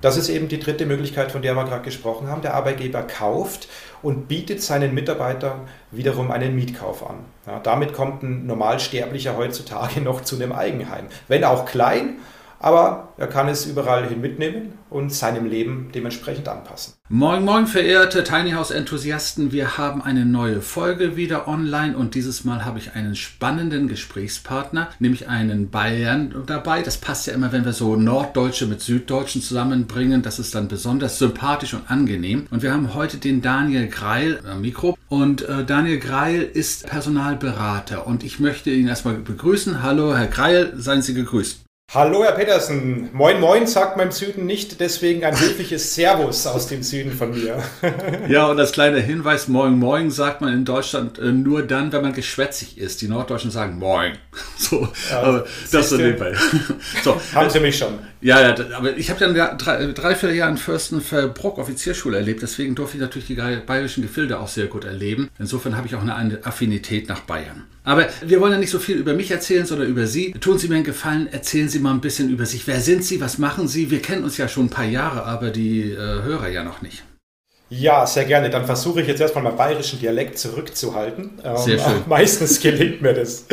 Das ist eben die dritte Möglichkeit, von der wir gerade gesprochen haben. Der Arbeitgeber kauft und bietet seinen Mitarbeitern wiederum einen Mietkauf an. Ja, damit kommt ein Normalsterblicher heutzutage noch zu einem Eigenheim. Wenn auch klein, aber er kann es überall hin mitnehmen und seinem Leben dementsprechend anpassen. Moin, moin, verehrte Tiny House Enthusiasten. Wir haben eine neue Folge wieder online und dieses Mal habe ich einen spannenden Gesprächspartner, nämlich einen Bayern dabei. Das passt ja immer, wenn wir so Norddeutsche mit Süddeutschen zusammenbringen. Das ist dann besonders sympathisch und angenehm. Und wir haben heute den Daniel Greil am Mikro. Und äh, Daniel Greil ist Personalberater und ich möchte ihn erstmal begrüßen. Hallo, Herr Greil, seien Sie gegrüßt. Hallo Herr Petersen, moin moin sagt man im Süden nicht, deswegen ein höfliches Servus aus dem Süden von mir. ja, und als kleiner Hinweis, moin moin sagt man in Deutschland äh, nur dann, wenn man geschwätzig ist. Die Norddeutschen sagen moin. So, ja, aber das so nebenbei. So, Haben Sie mich schon. Ja, ja, aber ich habe dann drei, drei, vier Jahre in Fürstenfeldbruck Offizierschule erlebt, deswegen durfte ich natürlich die bayerischen Gefilde auch sehr gut erleben. Insofern habe ich auch eine Affinität nach Bayern. Aber wir wollen ja nicht so viel über mich erzählen, sondern über Sie. Tun Sie mir einen Gefallen, erzählen Sie mal ein bisschen über sich. Wer sind Sie? Was machen Sie? Wir kennen uns ja schon ein paar Jahre, aber die äh, Hörer ja noch nicht. Ja, sehr gerne. Dann versuche ich jetzt erstmal meinen bayerischen Dialekt zurückzuhalten. Sehr ähm, schön. Meistens gelingt mir das.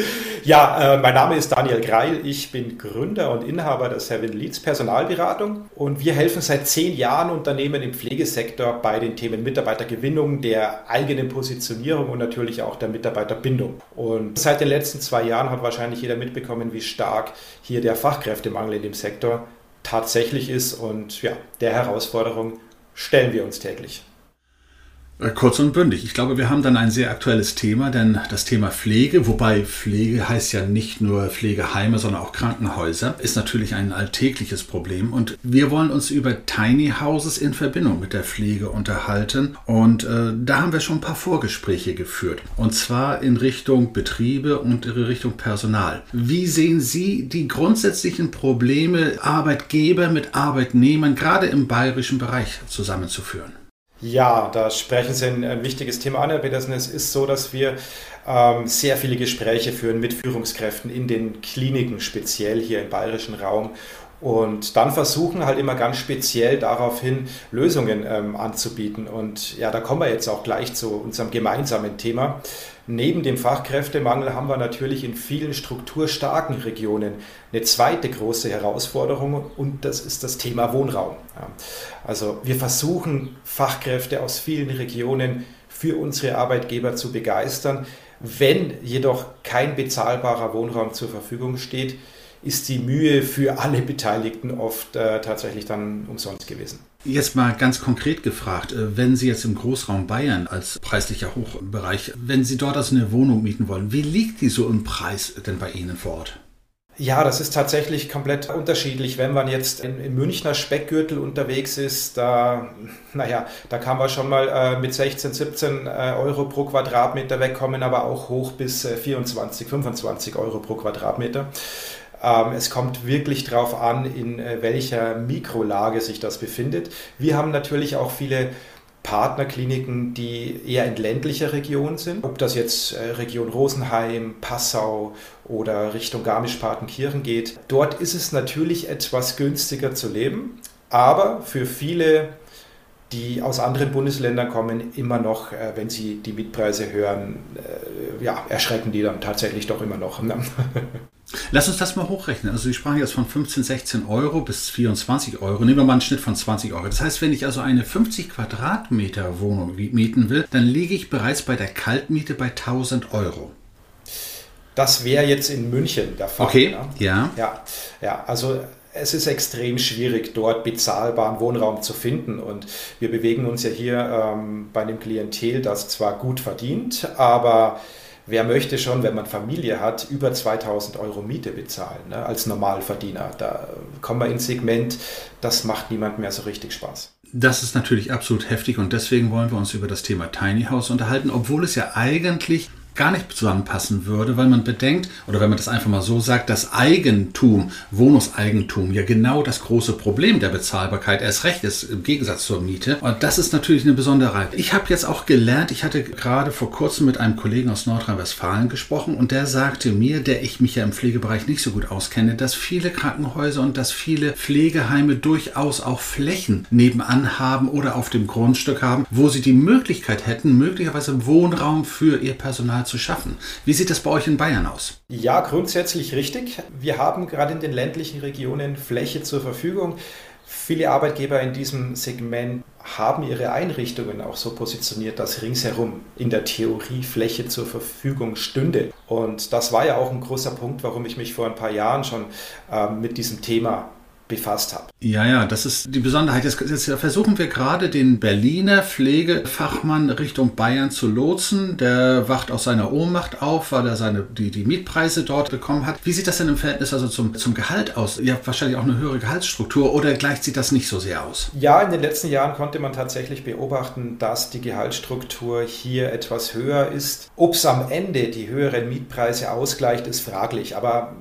Ja, äh, mein Name ist Daniel Greil. Ich bin Gründer und Inhaber der Seven Leads Personalberatung und wir helfen seit zehn Jahren Unternehmen im Pflegesektor bei den Themen Mitarbeitergewinnung, der eigenen Positionierung und natürlich auch der Mitarbeiterbindung. Und seit den letzten zwei Jahren hat wahrscheinlich jeder mitbekommen, wie stark hier der Fachkräftemangel in dem Sektor tatsächlich ist und ja, der Herausforderung stellen wir uns täglich. Äh, kurz und bündig. Ich glaube, wir haben dann ein sehr aktuelles Thema, denn das Thema Pflege, wobei Pflege heißt ja nicht nur Pflegeheime, sondern auch Krankenhäuser, ist natürlich ein alltägliches Problem. Und wir wollen uns über Tiny Houses in Verbindung mit der Pflege unterhalten. Und äh, da haben wir schon ein paar Vorgespräche geführt. Und zwar in Richtung Betriebe und in Richtung Personal. Wie sehen Sie die grundsätzlichen Probleme, Arbeitgeber mit Arbeitnehmern gerade im bayerischen Bereich zusammenzuführen? Ja, da sprechen Sie ein, ein wichtiges Thema an, Herr Petersen. Es ist so, dass wir ähm, sehr viele Gespräche führen mit Führungskräften in den Kliniken, speziell hier im bayerischen Raum. Und dann versuchen halt immer ganz speziell daraufhin Lösungen ähm, anzubieten. Und ja, da kommen wir jetzt auch gleich zu unserem gemeinsamen Thema. Neben dem Fachkräftemangel haben wir natürlich in vielen strukturstarken Regionen eine zweite große Herausforderung und das ist das Thema Wohnraum. Also wir versuchen Fachkräfte aus vielen Regionen für unsere Arbeitgeber zu begeistern. Wenn jedoch kein bezahlbarer Wohnraum zur Verfügung steht, ist die Mühe für alle Beteiligten oft äh, tatsächlich dann umsonst gewesen. Jetzt mal ganz konkret gefragt, äh, wenn Sie jetzt im Großraum Bayern als preislicher Hochbereich, wenn Sie dort also eine Wohnung mieten wollen, wie liegt die so im Preis denn bei Ihnen vor Ort? Ja, das ist tatsächlich komplett unterschiedlich. Wenn man jetzt im Münchner Speckgürtel unterwegs ist, da, naja, da kann man schon mal äh, mit 16, 17 äh, Euro pro Quadratmeter wegkommen, aber auch hoch bis äh, 24, 25 Euro pro Quadratmeter. Ähm, es kommt wirklich darauf an, in äh, welcher Mikrolage sich das befindet. Wir haben natürlich auch viele Partnerkliniken, die eher in ländlicher Region sind. Ob das jetzt äh, Region Rosenheim, Passau oder Richtung Garmisch-Partenkirchen geht. Dort ist es natürlich etwas günstiger zu leben, aber für viele die aus anderen Bundesländern kommen, immer noch, äh, wenn sie die Mietpreise hören, ja, erschrecken die dann tatsächlich doch immer noch. Ne? Lass uns das mal hochrechnen. Also Sie sprachen jetzt von 15, 16 Euro bis 24 Euro. Nehmen wir mal einen Schnitt von 20 Euro. Das heißt, wenn ich also eine 50 Quadratmeter Wohnung mieten will, dann liege ich bereits bei der Kaltmiete bei 1000 Euro. Das wäre jetzt in München der Fall. Okay, ne? ja. Ja, ja also es ist extrem schwierig, dort bezahlbaren Wohnraum zu finden. Und wir bewegen uns ja hier ähm, bei einem Klientel, das zwar gut verdient, aber wer möchte schon, wenn man Familie hat, über 2000 Euro Miete bezahlen ne, als Normalverdiener? Da kommen wir ins Segment, das macht niemand mehr so richtig Spaß. Das ist natürlich absolut heftig und deswegen wollen wir uns über das Thema Tiny House unterhalten, obwohl es ja eigentlich gar nicht zusammenpassen würde, weil man bedenkt, oder wenn man das einfach mal so sagt, dass Eigentum, Wohnungseigentum ja genau das große Problem der Bezahlbarkeit erst recht ist, im Gegensatz zur Miete. Und das ist natürlich eine Besonderheit. Ich habe jetzt auch gelernt, ich hatte gerade vor kurzem mit einem Kollegen aus Nordrhein-Westfalen gesprochen und der sagte mir, der ich mich ja im Pflegebereich nicht so gut auskenne, dass viele Krankenhäuser und dass viele Pflegeheime durchaus auch Flächen nebenan haben oder auf dem Grundstück haben, wo sie die Möglichkeit hätten, möglicherweise Wohnraum für ihr Personal zu schaffen. Wie sieht das bei euch in Bayern aus? Ja, grundsätzlich richtig. Wir haben gerade in den ländlichen Regionen Fläche zur Verfügung. Viele Arbeitgeber in diesem Segment haben ihre Einrichtungen auch so positioniert, dass ringsherum in der Theorie Fläche zur Verfügung stünde. Und das war ja auch ein großer Punkt, warum ich mich vor ein paar Jahren schon äh, mit diesem Thema befasst habe. Ja, ja, das ist die Besonderheit. Jetzt, jetzt, versuchen wir gerade den Berliner Pflegefachmann Richtung Bayern zu lotsen. Der wacht aus seiner Ohnmacht auf, weil er seine, die, die Mietpreise dort bekommen hat. Wie sieht das denn im Verhältnis also zum, zum Gehalt aus? Ihr habt wahrscheinlich auch eine höhere Gehaltsstruktur oder gleicht sich das nicht so sehr aus? Ja, in den letzten Jahren konnte man tatsächlich beobachten, dass die Gehaltsstruktur hier etwas höher ist. Ob es am Ende die höheren Mietpreise ausgleicht, ist fraglich. Aber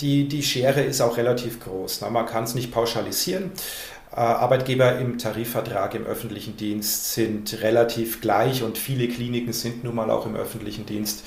die, die Schere ist auch relativ groß. Na, man kann es nicht pauschalisieren. Äh, Arbeitgeber im Tarifvertrag im öffentlichen Dienst sind relativ gleich und viele Kliniken sind nun mal auch im öffentlichen Dienst,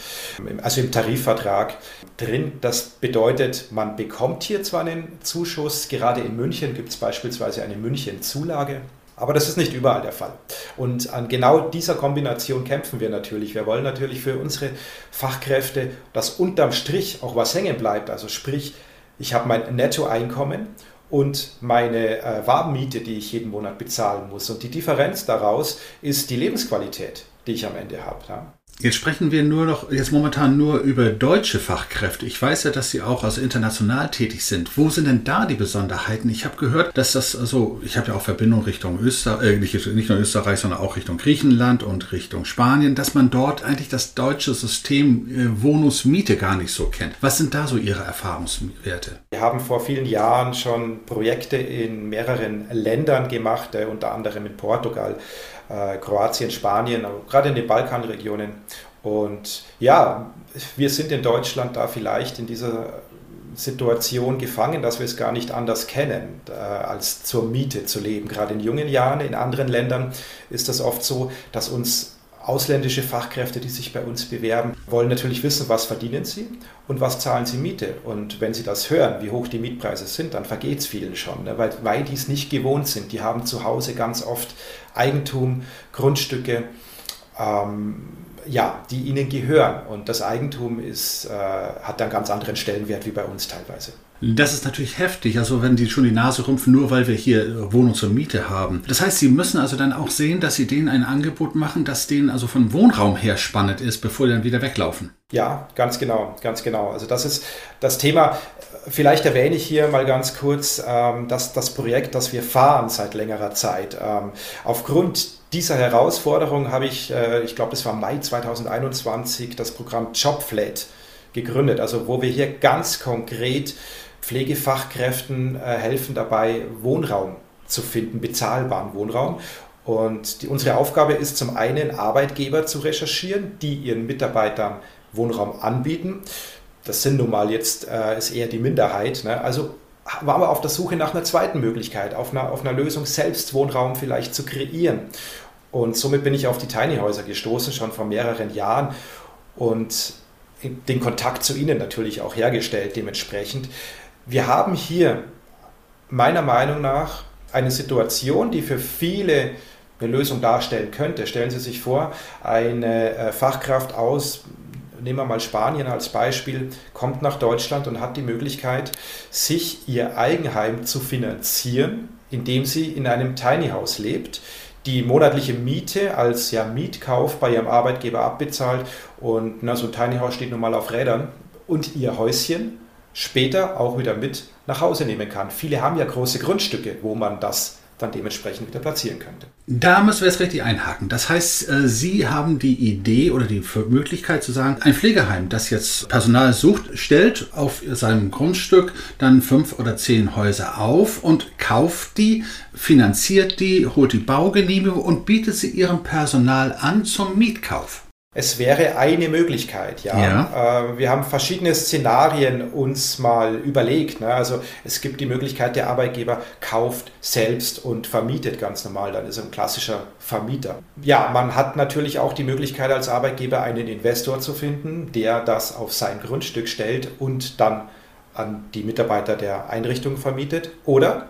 also im Tarifvertrag drin. Das bedeutet, man bekommt hier zwar einen Zuschuss, gerade in München gibt es beispielsweise eine München-Zulage. Aber das ist nicht überall der Fall. Und an genau dieser Kombination kämpfen wir natürlich. Wir wollen natürlich für unsere Fachkräfte, dass unterm Strich auch was hängen bleibt. Also sprich, ich habe mein Nettoeinkommen und meine äh, Warmmiete, die ich jeden Monat bezahlen muss. Und die Differenz daraus ist die Lebensqualität, die ich am Ende habe. Ja. Jetzt sprechen wir nur noch, jetzt momentan nur über deutsche Fachkräfte. Ich weiß ja, dass Sie auch also international tätig sind. Wo sind denn da die Besonderheiten? Ich habe gehört, dass das, also ich habe ja auch Verbindung Richtung Österreich, äh, nicht, nur Österreich, sondern auch Richtung Griechenland und Richtung Spanien, dass man dort eigentlich das deutsche System äh, Wohnungsmiete gar nicht so kennt. Was sind da so Ihre Erfahrungswerte? Wir haben vor vielen Jahren schon Projekte in mehreren Ländern gemacht, äh, unter anderem in Portugal Kroatien, Spanien, gerade in den Balkanregionen. Und ja, wir sind in Deutschland da vielleicht in dieser Situation gefangen, dass wir es gar nicht anders kennen, äh, als zur Miete zu leben. Gerade in jungen Jahren, in anderen Ländern ist das oft so, dass uns ausländische Fachkräfte, die sich bei uns bewerben, wollen natürlich wissen, was verdienen sie und was zahlen sie Miete. Und wenn sie das hören, wie hoch die Mietpreise sind, dann vergeht es vielen schon, ne? weil, weil die es nicht gewohnt sind. Die haben zu Hause ganz oft Eigentum, Grundstücke, ähm, ja, die ihnen gehören. Und das Eigentum ist, äh, hat einen ganz anderen Stellenwert wie bei uns teilweise. Das ist natürlich heftig, also wenn die schon die Nase rümpfen, nur weil wir hier Wohnung zur Miete haben. Das heißt, Sie müssen also dann auch sehen, dass Sie denen ein Angebot machen, das denen also von Wohnraum her spannend ist, bevor die dann wieder weglaufen. Ja, ganz genau, ganz genau. Also das ist das Thema. Vielleicht erwähne ich hier mal ganz kurz ähm, dass das Projekt, das wir fahren seit längerer Zeit. Ähm, aufgrund dieser Herausforderung habe ich, äh, ich glaube, das war Mai 2021, das Programm Jobflat gegründet. Also wo wir hier ganz konkret Pflegefachkräften äh, helfen dabei, Wohnraum zu finden, bezahlbaren Wohnraum. Und die, unsere Aufgabe ist zum einen, Arbeitgeber zu recherchieren, die ihren Mitarbeitern Wohnraum anbieten. Das sind nun mal jetzt, äh, ist eher die Minderheit. Ne? Also waren wir auf der Suche nach einer zweiten Möglichkeit, auf einer, auf einer Lösung, selbst Wohnraum vielleicht zu kreieren. Und somit bin ich auf die Tiny Häuser gestoßen, schon vor mehreren Jahren. Und den Kontakt zu Ihnen natürlich auch hergestellt dementsprechend. Wir haben hier meiner Meinung nach eine Situation, die für viele eine Lösung darstellen könnte. Stellen Sie sich vor, eine äh, Fachkraft aus, nehmen wir mal Spanien als Beispiel, kommt nach Deutschland und hat die Möglichkeit, sich ihr Eigenheim zu finanzieren, indem sie in einem Tiny House lebt, die monatliche Miete als ja, Mietkauf bei ihrem Arbeitgeber abbezahlt und na, so ein Tiny House steht nun mal auf Rädern und ihr Häuschen später auch wieder mit nach Hause nehmen kann. Viele haben ja große Grundstücke, wo man das dann dementsprechend wieder platzieren könnte. Da müssen wir jetzt richtig einhaken. Das heißt, äh, Sie haben die Idee oder die Möglichkeit zu sagen, ein Pflegeheim, das jetzt Personal sucht, stellt auf seinem Grundstück dann fünf oder zehn Häuser auf und kauft die, finanziert die, holt die Baugenehmigung und bietet sie ihrem Personal an zum Mietkauf. Es wäre eine Möglichkeit, ja. ja. Äh, wir haben verschiedene Szenarien uns mal überlegt. Ne? Also es gibt die Möglichkeit, der Arbeitgeber kauft selbst und vermietet ganz normal. Dann ist er ein klassischer Vermieter. Ja, man hat natürlich auch die Möglichkeit als Arbeitgeber einen Investor zu finden, der das auf sein Grundstück stellt und dann an die Mitarbeiter der Einrichtung vermietet. Oder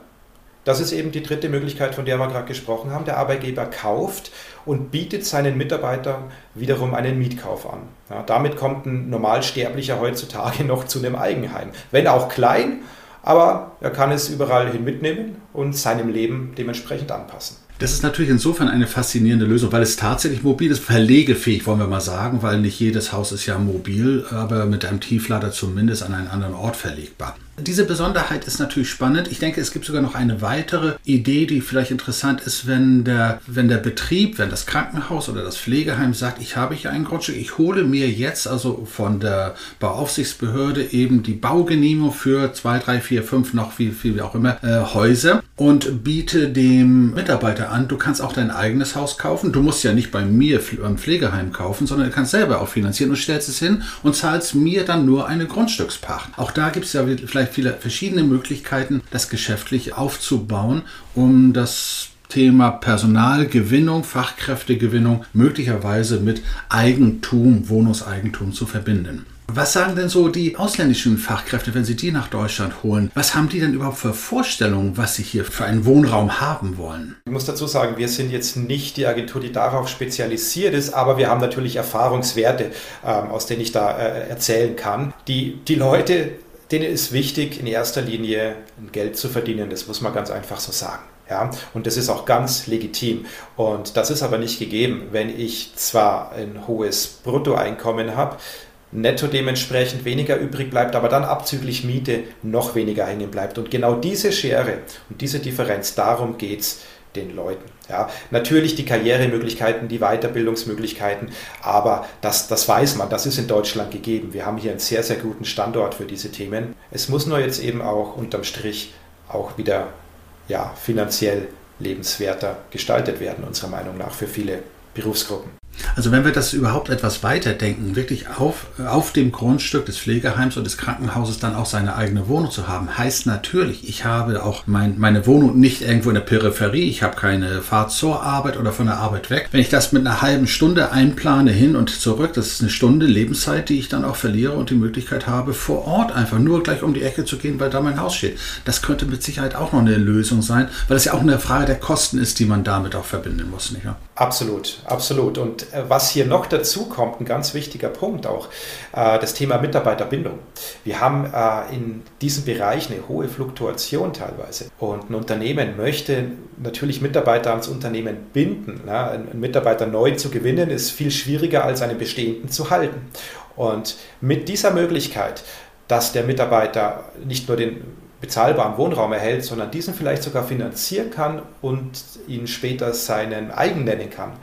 das ist eben die dritte Möglichkeit, von der wir gerade gesprochen haben. Der Arbeitgeber kauft und bietet seinen Mitarbeitern wiederum einen Mietkauf an. Ja, damit kommt ein Normalsterblicher heutzutage noch zu einem Eigenheim. Wenn auch klein, aber er kann es überall hin mitnehmen und seinem Leben dementsprechend anpassen. Das ist natürlich insofern eine faszinierende Lösung, weil es tatsächlich mobil ist, verlegefähig, wollen wir mal sagen, weil nicht jedes Haus ist ja mobil, aber mit einem Tieflader zumindest an einen anderen Ort verlegbar. Diese Besonderheit ist natürlich spannend. Ich denke, es gibt sogar noch eine weitere Idee, die vielleicht interessant ist, wenn der, wenn der Betrieb, wenn das Krankenhaus oder das Pflegeheim sagt, ich habe hier ein Grundstück, ich hole mir jetzt also von der Bauaufsichtsbehörde eben die Baugenehmigung für zwei, drei, vier, fünf, noch viel, viel auch immer äh, Häuser und biete dem Mitarbeiter an, du kannst auch dein eigenes Haus kaufen. Du musst ja nicht bei mir beim Pflegeheim kaufen, sondern du kannst selber auch finanzieren und stellst es hin und zahlst mir dann nur eine Grundstückspacht. Auch da gibt es ja vielleicht viele verschiedene Möglichkeiten, das geschäftlich aufzubauen, um das Thema Personalgewinnung, Fachkräftegewinnung möglicherweise mit Eigentum, Wohnungseigentum zu verbinden. Was sagen denn so die ausländischen Fachkräfte, wenn sie die nach Deutschland holen? Was haben die denn überhaupt für Vorstellungen, was sie hier für einen Wohnraum haben wollen? Ich muss dazu sagen, wir sind jetzt nicht die Agentur, die darauf spezialisiert ist, aber wir haben natürlich Erfahrungswerte, ähm, aus denen ich da äh, erzählen kann. Die, die Leute denen ist wichtig, in erster Linie Geld zu verdienen. Das muss man ganz einfach so sagen. Ja, und das ist auch ganz legitim. Und das ist aber nicht gegeben, wenn ich zwar ein hohes Bruttoeinkommen habe, netto dementsprechend weniger übrig bleibt, aber dann abzüglich Miete noch weniger hängen bleibt. Und genau diese Schere und diese Differenz, darum geht es den Leuten. Ja, natürlich die Karrieremöglichkeiten, die Weiterbildungsmöglichkeiten, aber das, das weiß man, das ist in Deutschland gegeben. Wir haben hier einen sehr, sehr guten Standort für diese Themen. Es muss nur jetzt eben auch unterm Strich auch wieder ja, finanziell lebenswerter gestaltet werden, unserer Meinung nach, für viele Berufsgruppen. Also wenn wir das überhaupt etwas weiterdenken, wirklich auf, auf dem Grundstück des Pflegeheims und des Krankenhauses dann auch seine eigene Wohnung zu haben, heißt natürlich, ich habe auch mein, meine Wohnung nicht irgendwo in der Peripherie, ich habe keine Fahrt zur Arbeit oder von der Arbeit weg. Wenn ich das mit einer halben Stunde einplane hin und zurück, das ist eine Stunde Lebenszeit, die ich dann auch verliere und die Möglichkeit habe, vor Ort einfach nur gleich um die Ecke zu gehen, weil da mein Haus steht. Das könnte mit Sicherheit auch noch eine Lösung sein, weil es ja auch eine Frage der Kosten ist, die man damit auch verbinden muss. Nicht wahr? Absolut, absolut. Und äh, was hier noch dazu kommt, ein ganz wichtiger Punkt auch, äh, das Thema Mitarbeiterbindung. Wir haben äh, in diesem Bereich eine hohe Fluktuation teilweise. Und ein Unternehmen möchte natürlich Mitarbeiter ans Unternehmen binden. Einen Mitarbeiter neu zu gewinnen ist viel schwieriger als einen bestehenden zu halten. Und mit dieser Möglichkeit, dass der Mitarbeiter nicht nur den bezahlbaren Wohnraum erhält, sondern diesen vielleicht sogar finanzieren kann und ihn später seinen eigen nennen kann.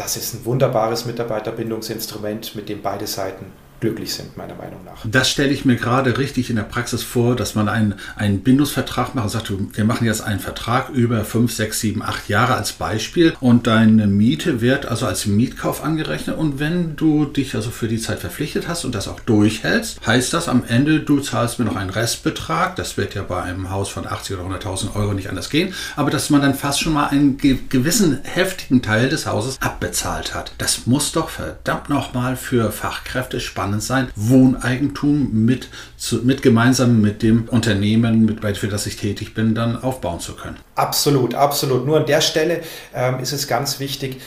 Das ist ein wunderbares Mitarbeiterbindungsinstrument, mit dem beide Seiten glücklich sind, meiner Meinung nach. Das stelle ich mir gerade richtig in der Praxis vor, dass man einen, einen Bindungsvertrag macht und sagt, wir machen jetzt einen Vertrag über 5, 6, 7, 8 Jahre als Beispiel und deine Miete wird also als Mietkauf angerechnet und wenn du dich also für die Zeit verpflichtet hast und das auch durchhältst, heißt das am Ende, du zahlst mir noch einen Restbetrag, das wird ja bei einem Haus von 80 oder 100.000 Euro nicht anders gehen, aber dass man dann fast schon mal einen gewissen heftigen Teil des Hauses abbezahlt hat. Das muss doch verdammt nochmal für Fachkräfte spannend spannend sein, Wohneigentum mit, zu, mit gemeinsam mit dem Unternehmen, mit, für das ich tätig bin, dann aufbauen zu können. Absolut, absolut. Nur an der Stelle ähm, ist es ganz wichtig,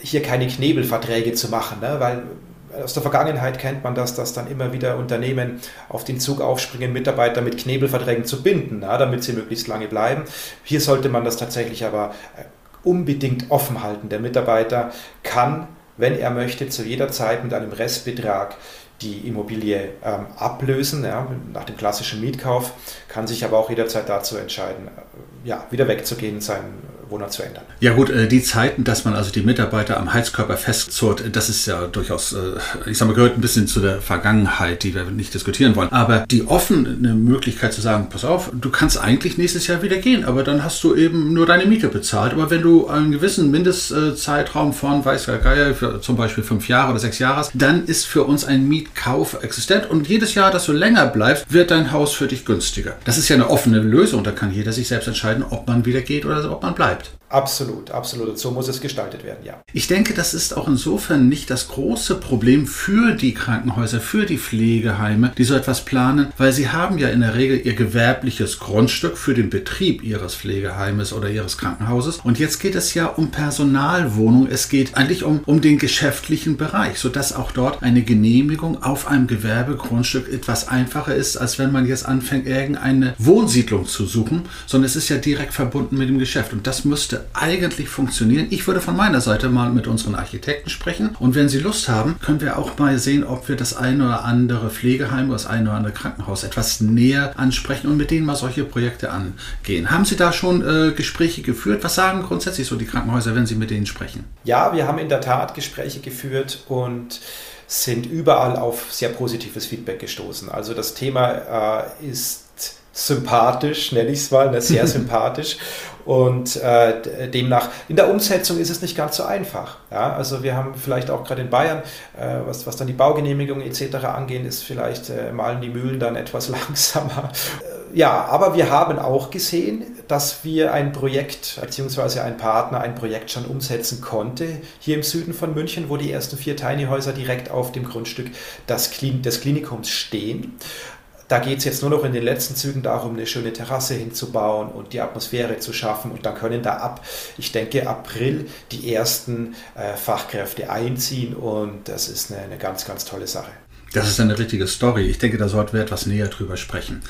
hier keine Knebelverträge zu machen, ne? weil aus der Vergangenheit kennt man das, dass dann immer wieder Unternehmen auf den Zug aufspringen, Mitarbeiter mit Knebelverträgen zu binden, na, damit sie möglichst lange bleiben. Hier sollte man das tatsächlich aber äh, unbedingt offen halten. Der Mitarbeiter kann wenn er möchte, zu jeder Zeit mit einem Restbetrag die Immobilie ähm, ablösen, ja, nach dem klassischen Mietkauf, kann sich aber auch jederzeit dazu entscheiden, ja, wieder wegzugehen, seinen Wohnort zu ändern. Ja gut, äh, die Zeiten, dass man also die Mitarbeiter am Heizkörper festzurrt, das ist ja durchaus, äh, ich sage mal, gehört ein bisschen zu der Vergangenheit, die wir nicht diskutieren wollen. Aber die offene Möglichkeit zu sagen, pass auf, du kannst eigentlich nächstes Jahr wieder gehen, aber dann hast du eben nur deine Miete bezahlt. Aber wenn du einen gewissen Mindestzeitraum von, weiß der Geier, zum Beispiel fünf Jahre oder sechs Jahre dann ist für uns ein Mietkauf existent und jedes Jahr, dass du länger bleibst, wird dein Haus für dich günstiger. Das ist ja eine offene Lösung, da kann jeder sich selbst entscheiden, ob man wieder geht oder ob man bleibt. bleibt. Absolut, absolut. Und so muss es gestaltet werden, ja. Ich denke, das ist auch insofern nicht das große Problem für die Krankenhäuser, für die Pflegeheime, die so etwas planen, weil sie haben ja in der Regel ihr gewerbliches Grundstück für den Betrieb ihres Pflegeheimes oder ihres Krankenhauses. Und jetzt geht es ja um Personalwohnung. Es geht eigentlich um, um den geschäftlichen Bereich, sodass auch dort eine Genehmigung auf einem Gewerbegrundstück etwas einfacher ist, als wenn man jetzt anfängt, irgendeine Wohnsiedlung zu suchen, sondern es ist ja direkt verbunden mit dem Geschäft. Und das müsste eigentlich funktionieren. Ich würde von meiner Seite mal mit unseren Architekten sprechen und wenn Sie Lust haben, können wir auch mal sehen, ob wir das eine oder andere Pflegeheim oder das eine oder andere Krankenhaus etwas näher ansprechen und mit denen mal solche Projekte angehen. Haben Sie da schon äh, Gespräche geführt? Was sagen grundsätzlich so die Krankenhäuser, wenn Sie mit denen sprechen? Ja, wir haben in der Tat Gespräche geführt und sind überall auf sehr positives Feedback gestoßen. Also das Thema äh, ist sympathisch, nenne ich es mal, ne, sehr sympathisch. Und äh, demnach, in der Umsetzung ist es nicht ganz so einfach. Ja? Also wir haben vielleicht auch gerade in Bayern, äh, was, was dann die Baugenehmigung etc. angeht, ist vielleicht äh, malen die Mühlen dann etwas langsamer. Äh, ja, aber wir haben auch gesehen, dass wir ein Projekt bzw. ein Partner ein Projekt schon umsetzen konnte, hier im Süden von München, wo die ersten vier Tiny Häuser direkt auf dem Grundstück des, Klin des Klinikums stehen. Da geht es jetzt nur noch in den letzten Zügen darum, eine schöne Terrasse hinzubauen und die Atmosphäre zu schaffen. Und dann können da ab, ich denke, April die ersten äh, Fachkräfte einziehen. Und das ist eine, eine ganz, ganz tolle Sache. Das ist eine richtige Story. Ich denke, da sollten wir etwas näher drüber sprechen.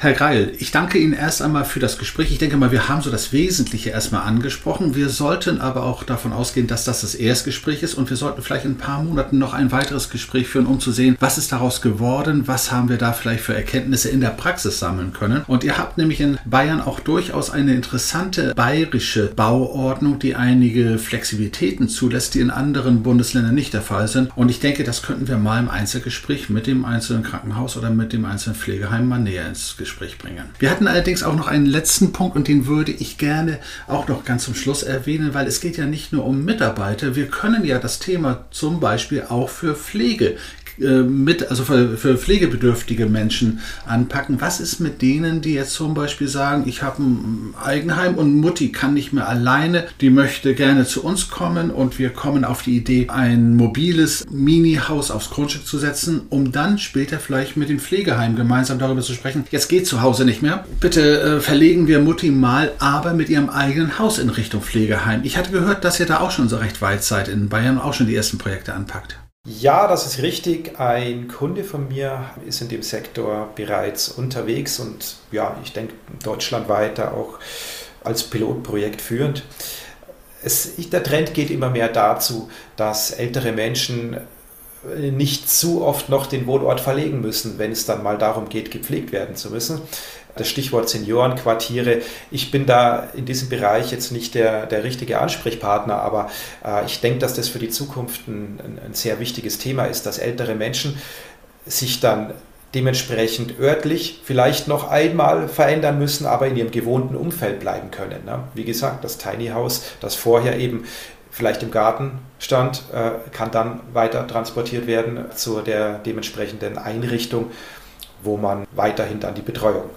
Herr Greil, ich danke Ihnen erst einmal für das Gespräch. Ich denke mal, wir haben so das Wesentliche erstmal angesprochen. Wir sollten aber auch davon ausgehen, dass das das Erstgespräch ist und wir sollten vielleicht in ein paar Monaten noch ein weiteres Gespräch führen, um zu sehen, was ist daraus geworden, was haben wir da vielleicht für Erkenntnisse in der Praxis sammeln können. Und ihr habt nämlich in Bayern auch durchaus eine interessante bayerische Bauordnung, die einige Flexibilitäten zulässt, die in anderen Bundesländern nicht der Fall sind. Und ich denke, das könnten wir mal im Einzelgespräch mit dem einzelnen Krankenhaus oder mit dem einzelnen Pflegeheim mal näher ins Gespräch Gespräch bringen. Wir hatten allerdings auch noch einen letzten Punkt und den würde ich gerne auch noch ganz zum Schluss erwähnen, weil es geht ja nicht nur um Mitarbeiter. Wir können ja das Thema zum Beispiel auch für Pflege äh, mit, also für, für, pflegebedürftige Menschen anpacken. Was ist mit denen, die jetzt zum Beispiel sagen, ich habe ein Eigenheim und Mutti kann nicht mehr alleine, die möchte gerne zu uns kommen und wir kommen auf die Idee, ein mobiles Mini-Haus aufs Grundstück zu setzen, um dann später vielleicht mit dem Pflegeheim gemeinsam darüber zu sprechen. Jetzt geht zu Hause nicht mehr. Bitte äh, verlegen wir Mutti mal, aber mit ihrem eigenen Haus in Richtung Pflegeheim. Ich hatte gehört, dass ihr da auch schon so recht weit seid in Bayern, auch schon die ersten Projekte anpackt. Ja, das ist richtig. Ein Kunde von mir ist in dem Sektor bereits unterwegs und ja, ich denke deutschlandweit da auch als Pilotprojekt führend. Es, der Trend geht immer mehr dazu, dass ältere Menschen nicht zu oft noch den Wohnort verlegen müssen, wenn es dann mal darum geht, gepflegt werden zu müssen das Stichwort Seniorenquartiere. Ich bin da in diesem Bereich jetzt nicht der, der richtige Ansprechpartner, aber äh, ich denke, dass das für die Zukunft ein, ein sehr wichtiges Thema ist, dass ältere Menschen sich dann dementsprechend örtlich vielleicht noch einmal verändern müssen, aber in ihrem gewohnten Umfeld bleiben können. Ne? Wie gesagt, das Tiny House, das vorher eben vielleicht im Garten stand, äh, kann dann weiter transportiert werden zu der dementsprechenden Einrichtung, wo man weiterhin dann die Betreuung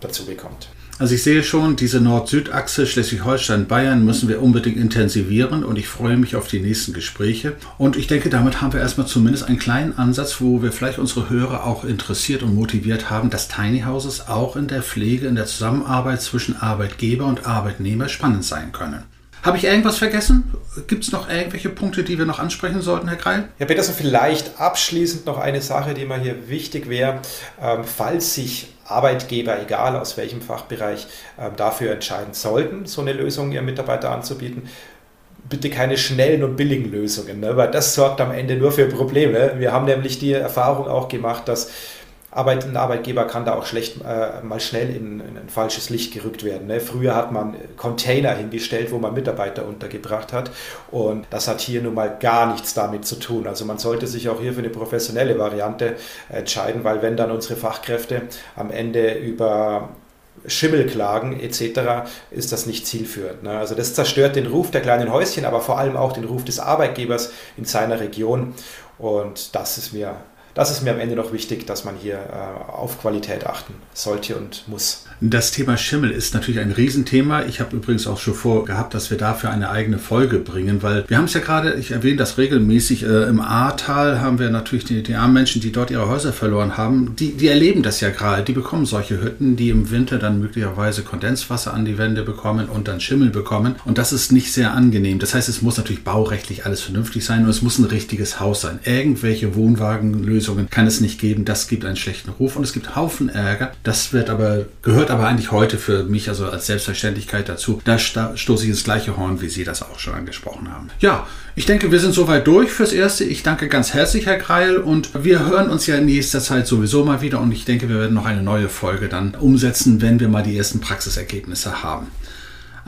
dazu bekommt. Also ich sehe schon, diese Nord-Süd-Achse Schleswig-Holstein-Bayern müssen wir unbedingt intensivieren und ich freue mich auf die nächsten Gespräche. Und ich denke, damit haben wir erstmal zumindest einen kleinen Ansatz, wo wir vielleicht unsere Hörer auch interessiert und motiviert haben, dass Tiny Houses auch in der Pflege, in der Zusammenarbeit zwischen Arbeitgeber und Arbeitnehmer spannend sein können. Habe ich irgendwas vergessen? Gibt es noch irgendwelche Punkte, die wir noch ansprechen sollten, Herr Kreil? Ja, Peterson, vielleicht abschließend noch eine Sache, die mir hier wichtig wäre. Ähm, falls sich Arbeitgeber, egal aus welchem Fachbereich, ähm, dafür entscheiden sollten, so eine Lösung ihren Mitarbeiter anzubieten, bitte keine schnellen und billigen Lösungen, ne? weil das sorgt am Ende nur für Probleme. Wir haben nämlich die Erfahrung auch gemacht, dass Arbeit, ein Arbeitgeber kann da auch schlecht äh, mal schnell in, in, ein falsches Licht gerückt werden. Ne? Früher hat man Container hingestellt, wo man Mitarbeiter untergebracht hat und das hat hier nun mal gar nichts damit zu tun. Also man sollte sich auch hier für eine professionelle Variante entscheiden, weil wenn dann unsere Fachkräfte am Ende über Schimmelklagen etc., ist das nicht zielführend. Ne? Also das zerstört den Ruf der kleinen Häuschen, aber vor allem auch den Ruf des Arbeitgebers in seiner Region und das ist mir das ist mir am Ende noch wichtig, dass man hier äh, auf Qualität achten sollte und muss. Das Thema Schimmel ist natürlich ein Riesenthema. Ich habe übrigens auch schon vorgehabt, dass wir dafür eine eigene Folge bringen, weil wir haben es ja gerade, ich erwähne das regelmäßig, äh, im Ahrtal haben wir natürlich die, die armen Menschen, die dort ihre Häuser verloren haben, die, die erleben das ja gerade. Die bekommen solche Hütten, die im Winter dann möglicherweise Kondenswasser an die Wände bekommen und dann Schimmel bekommen. Und das ist nicht sehr angenehm. Das heißt, es muss natürlich baurechtlich alles vernünftig sein und es muss ein richtiges Haus sein. Irgendwelche Wohnwagenlösungen kann es nicht geben. Das gibt einen schlechten Ruf und es gibt Haufen Ärger. Das wird aber, gehört gehört aber eigentlich heute für mich also als Selbstverständlichkeit dazu. Da stoße ich ins gleiche Horn, wie Sie das auch schon angesprochen haben. Ja, ich denke, wir sind soweit durch fürs Erste. Ich danke ganz herzlich, Herr Kreil, und wir hören uns ja in nächster Zeit sowieso mal wieder und ich denke, wir werden noch eine neue Folge dann umsetzen, wenn wir mal die ersten Praxisergebnisse haben.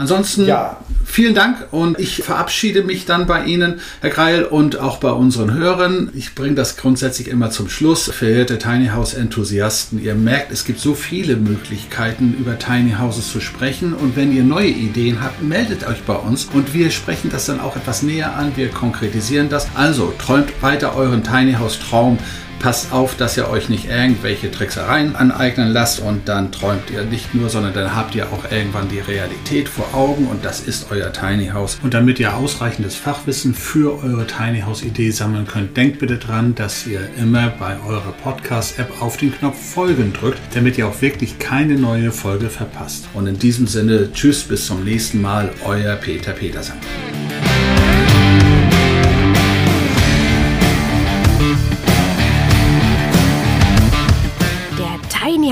Ansonsten ja. vielen Dank und ich verabschiede mich dann bei Ihnen, Herr Greil, und auch bei unseren Hörern. Ich bringe das grundsätzlich immer zum Schluss. Verehrte Tiny House Enthusiasten, ihr merkt, es gibt so viele Möglichkeiten, über Tiny Houses zu sprechen. Und wenn ihr neue Ideen habt, meldet euch bei uns und wir sprechen das dann auch etwas näher an. Wir konkretisieren das. Also träumt weiter euren Tiny House Traum. Passt auf, dass ihr euch nicht irgendwelche Tricksereien aneignen lasst und dann träumt ihr nicht nur, sondern dann habt ihr auch irgendwann die Realität vor Augen und das ist euer Tiny House. Und damit ihr ausreichendes Fachwissen für eure Tiny House Idee sammeln könnt, denkt bitte dran, dass ihr immer bei eurer Podcast-App auf den Knopf Folgen drückt, damit ihr auch wirklich keine neue Folge verpasst. Und in diesem Sinne, tschüss, bis zum nächsten Mal, euer Peter Petersen.